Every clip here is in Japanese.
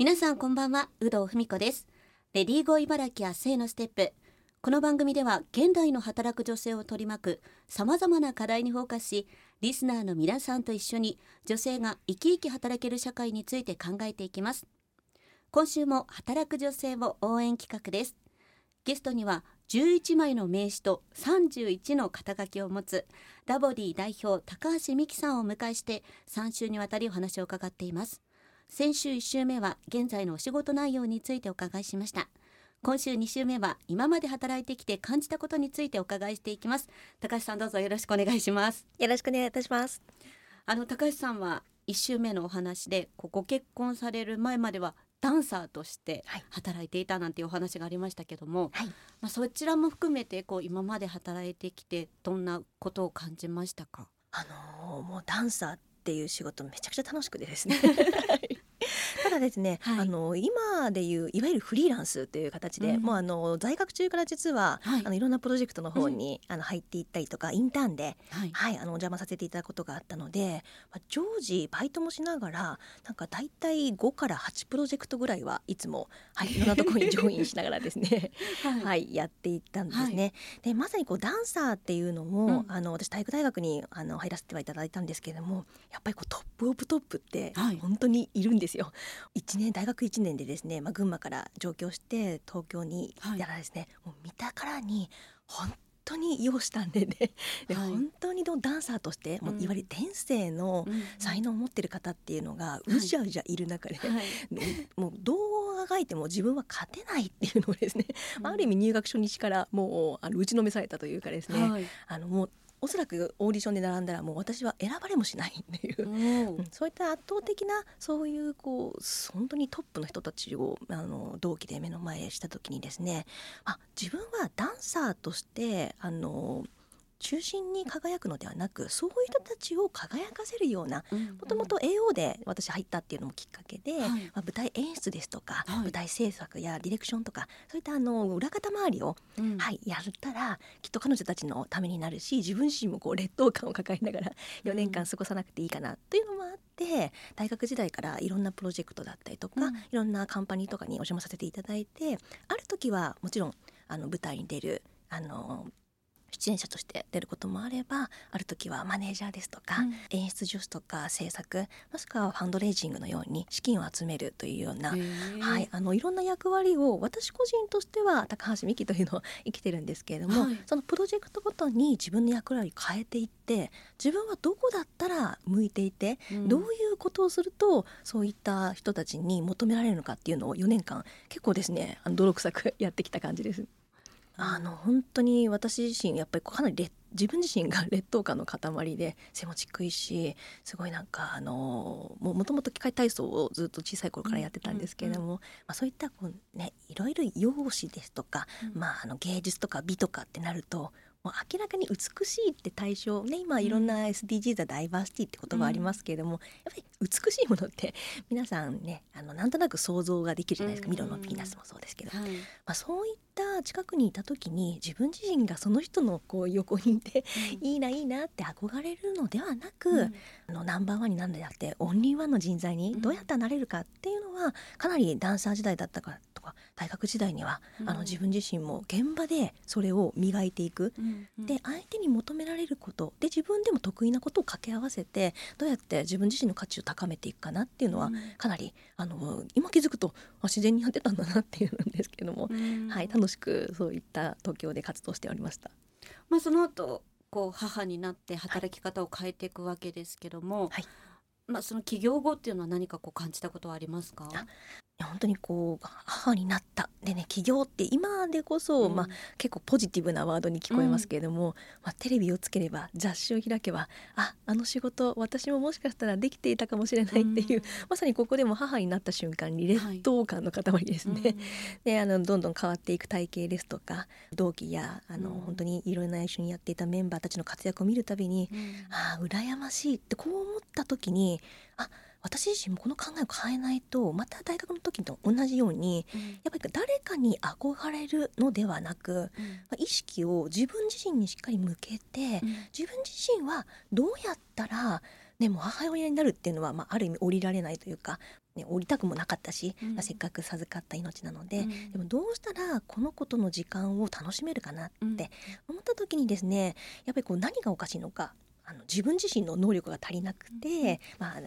皆さんこんばんは宇藤文子です。レディーゴー茨城明日へのステップ。この番組では現代の働く女性を取り巻く様々な課題にフォーカスしリスナーの皆さんと一緒に女性が生き生き働ける社会について考えていきます。今週も働く女性を応援企画です。ゲストには11枚の名刺と31の肩書きを持つダボディ代表高橋美希さんをお迎えして3週にわたりお話を伺っています。先週1週目は現在のお仕事内容についてお伺いしました。今週2週目は今まで働いてきて感じたことについてお伺いしていきます。高橋さんどうぞよろしくお願いします。よろしくお願いいたします。あの高橋さんは1週目のお話でご結婚される前まではダンサーとして働いていたなんていうお話がありましたけども、はい、まあ、そちらも含めてこう今まで働いてきてどんなことを感じましたか？あのー、もうダンサーっていう仕事めちゃくちゃ楽しくてですね。た だですね、はい、あの今でいういわゆるフリーランスという形で、うん、もうあの在学中から実は、はい、あのいろんなプロジェクトの方に、うん、あの入っていったりとかインターンで、はい、はい、あのお邪魔させていただくことがあったので、まあ、常時バイトもしながらなんか大体5から8プロジェクトぐらいはいつも、はい、いろんなところにジョインしながらですね、はい、やっていったんですね。でまさにこうダンサーっていうのも、うん、あの私体育大学にあの入らせてはいただいたんですけれどもやっぱりこうトップオブトップって本当にいるんですよ。1年大学1年でですね、まあ、群馬から上京して東京に行ったらですね、はい、もう見たからに本当に容姿端麗でで、はい、本当にダンサーとして、もういわゆる天性の才能を持ってる方っていうのがうじゃうじゃいる中で、はい、もうどうあがいても自分は勝てないっていうのをですね、うん、ある意味入学初日からもうあの打ちのめされたというかですね、はい、あのもうおそらくオーディションで並んだらもう私は選ばれもしないっていう、うん、そういった圧倒的なそういうこう本当にトップの人たちをあの同期で目の前した時にですねあ自分はダンサーとしてあの中心に輝くのではなくそういう人たちを輝かせるようなもともと AO で私入ったっていうのもきっかけで、はい、まあ、舞台演出ですとか、はい、舞台制作やディレクションとかそういったあの裏方周りを、うん、はい、やったらきっと彼女たちのためになるし自分自身もこう劣等感を抱えながら4年間過ごさなくていいかなというのもあって、大学時代からいろんなプロジェクトだったりとか、うん、いろんなカンパニーとかにお邪魔させていただいてある時はもちろんあの舞台に出るあの出演者として出ることもあればある時はマネージャーですとか、うん、演出助手とか制作もしくはファンドレイジングのように資金を集めるというような、はい、あのいろんな役割を私個人としては高橋美希というのを 生きてるんですけれども、はい、そのプロジェクトごとに自分の役割を変えていって自分はどこだったら向いていて、うん、どういうことをするとそういった人たちに求められるのかっていうのを4年間結構ですねあの泥臭くやってきた感じです。あの本当に私自身やっぱりかなり自分自身が劣等感の塊で背もちっくいしすごいなんかあのもともと機械体操をずっと小さい頃からやってたんですけれども、うんうんうん、まあ、そういったこう、ね、いろいろ容姿ですとか、うん、まあ、あの芸術とか美とかってなるともう明らかに美しいって対象ね今いろんな SDGs はダイバーシティって言葉ありますけれども、うん、やっぱり美しいものって 皆さんねあのなんとなく想像ができるじゃないですか、ミロのピーナスもそうですけど、はい、まあ、そういった近くにいた時に自分自身がその人のこう横にいて、うん、いいないいなって憧れるのではなく、うん、あのナンバーワンになるんであってオンリーワンの人材にどうやったらなれるかっていうのはかなりダンサー時代だったかとか大学時代には、あの自分自身も現場でそれを磨いていく、で相手に求められること。で自分でも得意なことを掛け合わせてどうやって自分自身の価値を高めていくかなっていうのは、かなりあの今気づくと自然にやってたんだなっていうんですけども、はい、楽しくそういった東京で活動しておりました。まあ、その後こう母になって働き方を変えていくわけですけども、はい、まあ、その起業後っていうのは何かこう感じたことはありますか？本当にこう母になった。でね起業って今でこそ、うん、まあ、結構ポジティブなワードに聞こえますけれども、うん、まあ、テレビをつければ雑誌を開けばああの仕事私ももしかしたらできていたかもしれないっていう、うん、まさにここでも母になった瞬間に劣等感の塊ですね。はい、であのどんどん変わっていく体型ですとか同期やあの、本当にいろんな一緒にやっていたメンバーたちの活躍を見るたびに、ああ羨ましいってこう思った時にあ私自身もこの考えを変えないとまた大学の時と同じように、うん、やっぱり誰かに憧れるのではなく、うん、まあ、意識を自分自身にしっかり向けて、うん、自分自身はどうやったらね、もう母親になるっていうのは、まあ、ある意味降りられないというか、ね、降りたくもなかったし、うん、せっかく授かった命なので、うん、でもどうしたらこの子との時間を楽しめるかなって思った時にですねやっぱりこう何がおかしいのかあの自分自身の能力が足りなくて、まあ、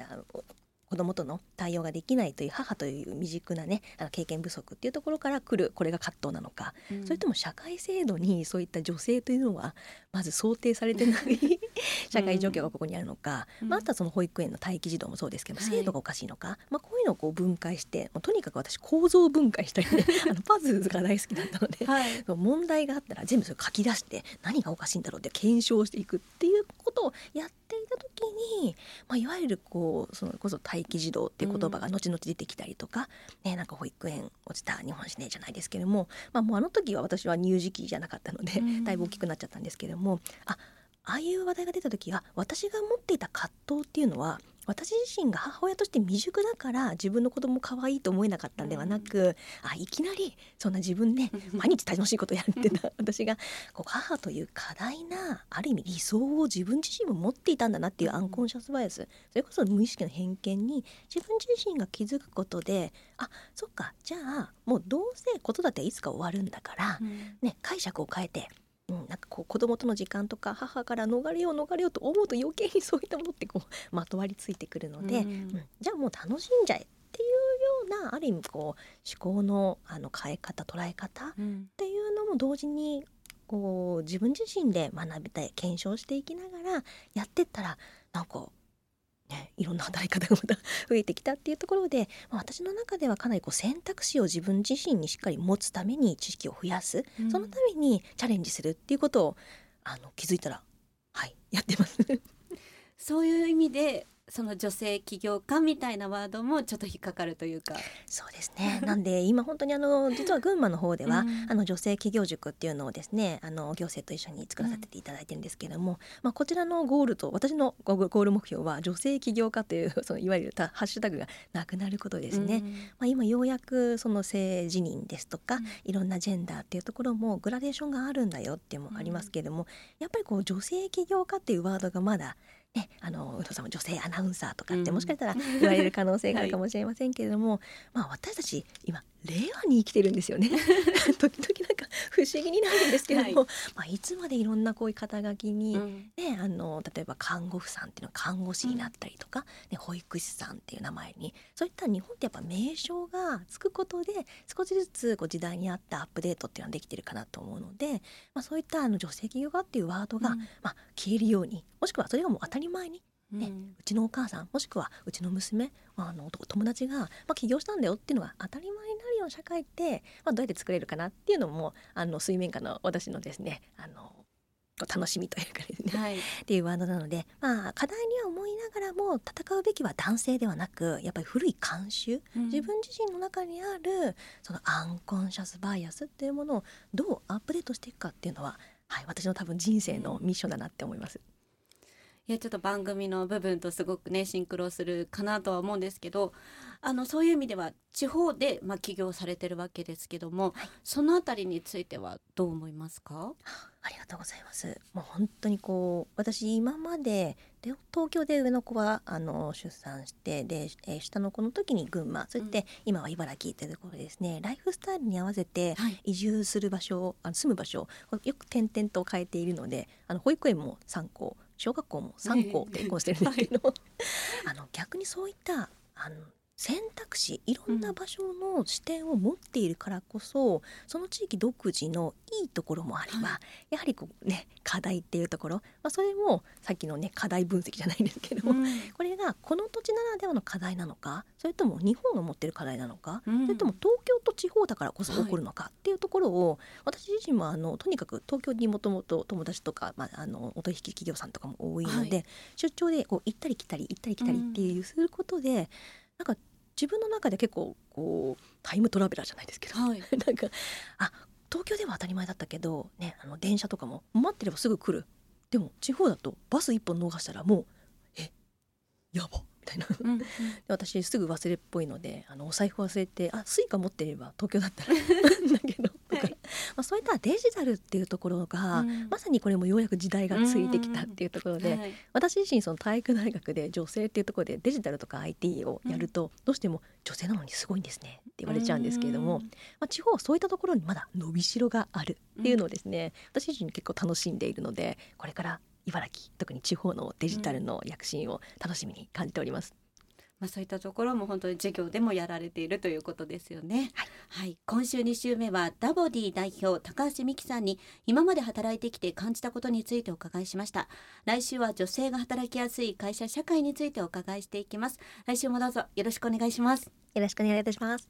子供との対応ができないという母という未熟なねあの経験不足っていうところから来るこれが葛藤なのか、うん、それとも社会制度にそういった女性というのはまず想定されてない 社会状況がここにあるのか、うん、まあ、あとはその保育園の待機児童もそうですけど制度がおかしいのか、はい、まあ、こういうのをこう分解してとにかく私構造分解したりね あのパズルが大好きだったので、はい、問題があったら全部それ書き出して何がおかしいんだろうって検証していくっていうことをやっていた時に、まあ、いわゆるこうそのこそ待機児童っていう言葉が後々出てきたりとか、うん、ね、なんか保育園落ちた日本史ねじゃないですけれども、まあ、もうあの時は私は乳児期じゃなかったので、うん、だいぶ大きくなっちゃったんですけれどもあああいう話題が出た時は私が持っていた葛藤っていうのは私自身が母親として未熟だから自分の子供可愛いと思えなかったんではなく、うん、あいきなりそんな自分で毎日楽しいことやるってた。私がこう母という過大なある意味理想を自分自身も持っていたんだなっていうアンコンシャスバイアス。それこそ無意識の偏見に自分自身が気づくことであそっかじゃあもうどうせ子育てはいつか終わるんだから、うん、ね、解釈を変えてうん、なんかこう子供との時間とか母から逃れよう逃れようと思うと余計にそういったものってこうまとわりついてくるので、うん、うん、じゃあもう楽しんじゃえっていうようなある意味こう思考のあの変え方捉え方っていうのも同時にこう自分自身で学びたい検証していきながらやってったらなんかね、いろんな働き方がまた増えてきたっていうところで、まあ、私の中ではかなりこう選択肢を自分自身にしっかり持つために知識を増やす、うん、そのためにチャレンジするっていうことをあの気づいたらはいやってます。そういう意味でその女性起業家みたいなワードもちょっと引っかかるというか。そうですね。なんで今本当にあの実は群馬の方では、うん、あの女性起業塾っていうのをですねあの行政と一緒に作らせていただいてるんですけれども、うん、まあ、こちらのゴールと私のゴール目標は女性起業家という そのいわゆるハッシュタグがなくなることですね、うん、まあ、今ようやくその性自認ですとか、いろんなジェンダーっていうところもグラデーションがあるんだよっていうのもありますけれども、やっぱりこう女性起業家っていうワードがまだね、あの宇藤さんも女性アナウンサーとかってもしかしたら言われる可能性がある かもしれませんけれども、はい、まあ私たち今令和に生きてるんですよね。時々なんか不思議になるんですけれども、はい。まあ、いつまでいろんなこういう肩書きに、うん、ね、あの例えば看護婦さんっていうのは看護師になったりとか、うん、ね、保育士さんっていう名前にそういった日本ってやっぱ名称がつくことで少しずつこう時代に合ったアップデートっていうのはできてるかなと思うので、まあ、そういったあの女性起業家っていうワードが、うん、まあ、消えるようにもしくはそれがもう当たり前にね、うん、うちのお母さんもしくはうちの娘あの友達が、まあ、起業したんだよっていうのが当たり前になるような社会って、まあ、どうやって作れるかなっていうのもあの水面下の私のですねあの楽しみというかですね、はい、っていうワードなので、まあ、課題には思いながらも戦うべきは男性ではなくやっぱり古い慣習、うん、自分自身の中にあるそのアンコンシャスバイアスっていうものをどうアップデートしていくかっていうのは、はい、私の多分人生のミッションだなって思います。いやちょっと番組の部分とすごくねシンクロするかなとは思うんですけどあのそういう意味では地方で、まあ、起業されてるわけですけども、はい、そのあたりについてはどう思いますか？ありがとうございます。もう本当にこう私今までで東京で上の子はあの出産してで、えー、下の子の時に群馬。そして今は茨城というところですね、うん、ライフスタイルに合わせて移住する場所、はい、あの住む場所をよく転々と変えているのであの保育園も3校小学校も3校転校してるんですけど、はい、あの逆にそういったあの選択肢いろんな場所の視点を持っているからこそ、うん、その地域独自のいいところもあれば、はい、やはりこう、ね、課題っていうところ、まあ、それもさっきの、ね、課題分析じゃないんですけども、うん、これがこの土地ならではの課題なのかそれとも日本が持ってる課題なのか、うん、それとも東京と地方だからこそ起こるのかっていうところを、はい、私自身もあのとにかく東京にもともと友達とか、まあ、あのお取引企業さんとかも多いので、はい、出張でこう行ったり来たり行ったり来たりっていうすることで、なんか自分の中で結構こうタイムトラベラーじゃないですけど、はい、なんかあ東京では当たり前だったけど、ね、あの電車とかも待ってればすぐ来る。でも地方だとバス1本逃したらもうえやばみたいな、うんうん、私すぐ忘れっぽいのであのお財布忘れてあスイカ持ってれば東京だったら だけどとか、はい、まあそういったデジタルっていうところが、うん、まさにこれもようやく時代がついてきたっていうところで、はい、私自身その体育大学で女性っていうところでデジタルとか IT をやると、どうしても女性なのにすごいんですねって言われちゃうんですけれども、まあ、地方そういったところにまだ伸びしろがあるっていうのをですね、私自身結構楽しんでいるのでこれから茨城特に地方のデジタルの躍進を楽しみに感じております。まあ、そういったところも本当に授業でもやられているということですよね。はい、はい、今週2週目はダボディ代表高橋美希さんに今まで働いてきて感じたことについてお伺いしました。来週は女性が働きやすい会社社会についてお伺いしていきます。来週もどうぞよろしくお願いします。よろしくお願いいたします。